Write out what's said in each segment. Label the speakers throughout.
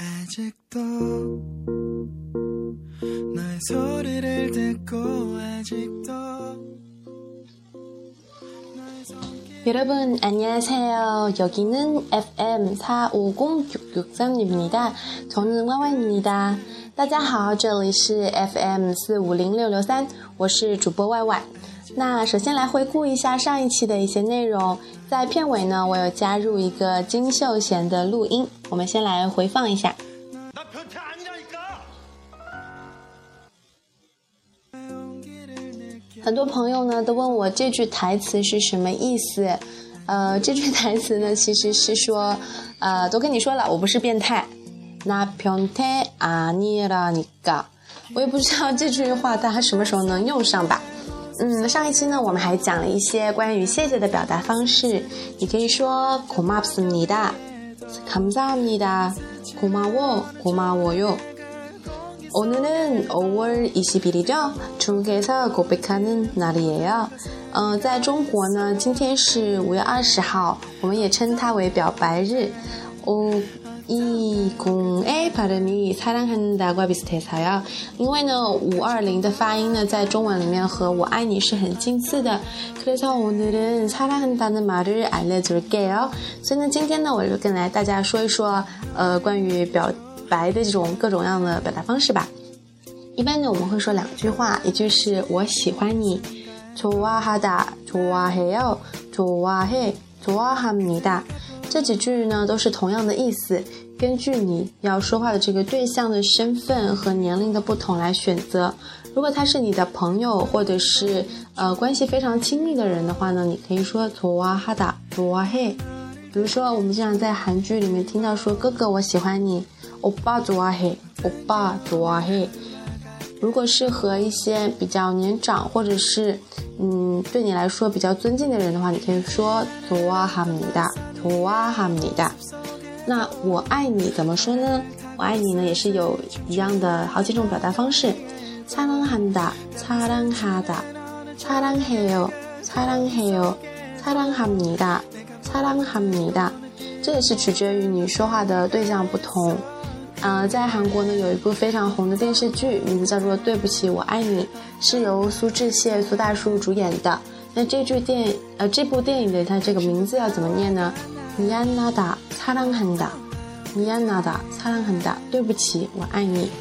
Speaker 1: 아직도 너의 소리를 듣고 아직도 너의 손길
Speaker 2: 여러분 안녕하세요. 여기는 FM 450663입니다. 저는 万万입니다. 大家好，这里是 FM 四五零六六三，我是主播万万。 那首先来回顾一下上一期的一些内容，在片尾呢，我有加入一个金秀贤的录音，我们先来回放一下。
Speaker 3: 나 변태 아니라니까!
Speaker 2: 很多朋友呢都问我这句台词是什么意思，呃，这句台词呢其实是说，呃，都跟你说了，我不是变态。那변태아니라니까，我也不知道这句话大家什么时候能用上吧。 嗯，上一期呢我们还讲了一些关于谢谢的表达方式，你可以说고맙습니다，감사합니다，고마워고마워요。 오늘은 5월 20일이죠. 중국에서 고백하는 날이에요. 呃，在中国呢，今天是五月二十号，我们也称它为表白日。哦， 이 공의 발음이 사랑한다과 비슷해서요. 因为呢，五二零的发音呢，在中文里面和我爱你是很近似的。그래서오늘은 사랑한다는 말을 알려줄게요. 所以呢，今天呢，我就跟来大家说一说，呃，关于表白的这种各种样的表达方式吧。一般呢，我们会说两句话，一句是我喜欢你，좋아하다，좋아해요，좋아해，좋아합니다。 这几句呢都是同样的意思根据你要说话的这个对象的身份和年龄的不同来选择。如果他是你的朋友或者是呃关系非常亲密的人的话呢你可以说走啊哈达走啊嘿比如说我们经常在韩剧里面听到说哥哥我喜欢你欧巴走啊嘿欧巴走啊嘿如果是和一些比较年长或者是嗯对你来说比较尊敬的人的话你可以说走啊哈米达좋아합니다。那我爱你怎么说呢？我爱你呢也是有一样的好几种表达方式。사랑한다，사랑하다，사랑해요，사랑해요，사랑합니다，사랑합니다。这也是取决于你说话的对象不同。呃，在韩国呢有一部非常红的电视剧，名字叫做《对不起，我爱你》，是由苏志燮苏大叔主演的。 那这句电呃这部电影的它这个名字要怎么念呢？米安娜达擦浪很 anada, 擦浪很大，对不起，我爱你。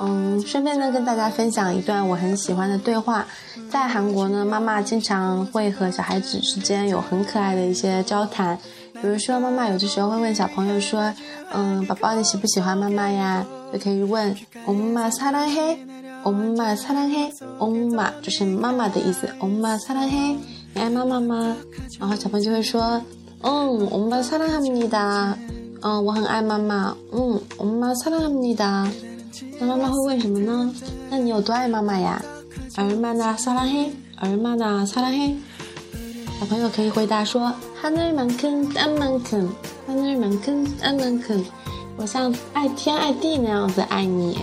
Speaker 2: 嗯，顺便呢跟大家分享一段我很喜欢的对话。在韩国呢，妈妈经常会和小孩子之间有很可爱的一些交谈，比如说妈妈有的时候会问小朋友说：“嗯，宝宝你喜不喜欢妈妈呀？”就可以问“我妈妈撒浪嘿”。엄마사랑해”，“엄마”就是妈妈的意思，“엄마사랑해”，你爱妈妈吗？然后小朋友就会说：“嗯，엄마사랑합니다。”嗯，我很爱妈妈。嗯，엄마사랑합니다。那妈妈会问什么呢？那你有多爱妈妈呀？얼마나사랑해？얼마나사랑해？小朋友可以回答说：“하늘만큼땅만큼，하늘만큼땅만큼。”我像爱天爱地那样子爱你。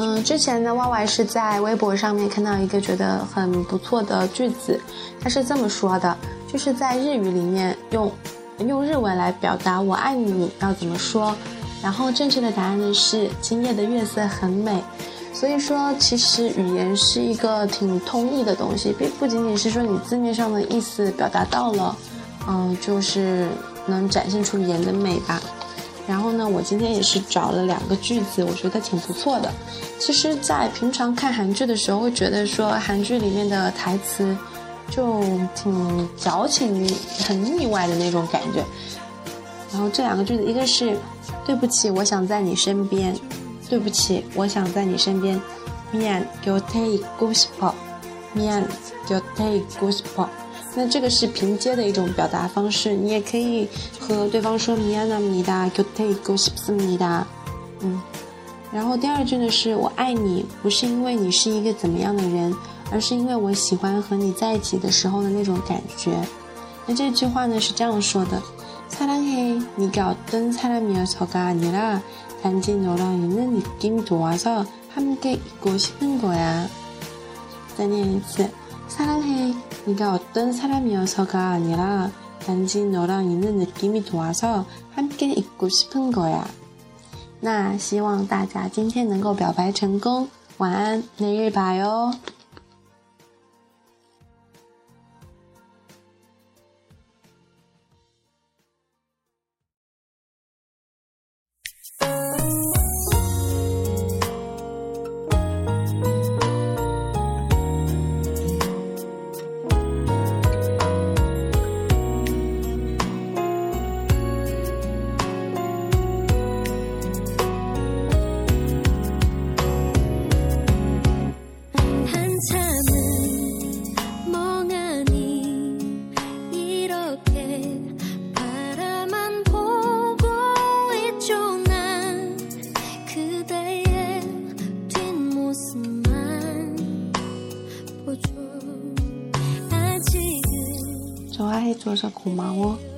Speaker 2: 嗯，之前呢，，Y Y 是在微博上面看到一个觉得很不错的句子，他是这么说的，就是在日语里面用用日文来表达我爱你要怎么说。然后正确的答案呢是今夜的月色很美。所以说，其实语言是一个挺通义的东西，并不仅仅是说你字面上的意思表达到了，嗯，就是能展现出语言的美吧。然后呢，我今天也是找了两个句子，我觉得挺不错的。其实，在平常看韩剧的时候，会觉得说韩剧里面的台词就挺矫情、很腻歪的那种感觉。然后这两个句子，一个是“对不起，我想在你身边”，“对不起，我想在你身边”，“미안곁에있고싶어”，“미안곁에있고싶어”。 那这个是平接的一种表达方式，你也可以和对方说“미안합니다，곁에있고싶습니다”。嗯，然后第二句呢是我爱你，不是因为你是一个怎么样的人，而是因为我喜欢和你在一起的时候的那种感觉。那这句话呢是这样说的。 사랑해. 네가 어떤 사람이어서가 아니라 단지 너랑 있는 느낌이 좋아서 함께 있고 싶은 거야. 再念一次. 사랑해. 네가 어떤 사람이어서가 아니라 단지 너랑 있는 느낌이 좋아서 함께
Speaker 4: 게입고싶은거야。那希望大家今天能够表白成功。晚安，내일봐요。 좋아해줘서 고마워.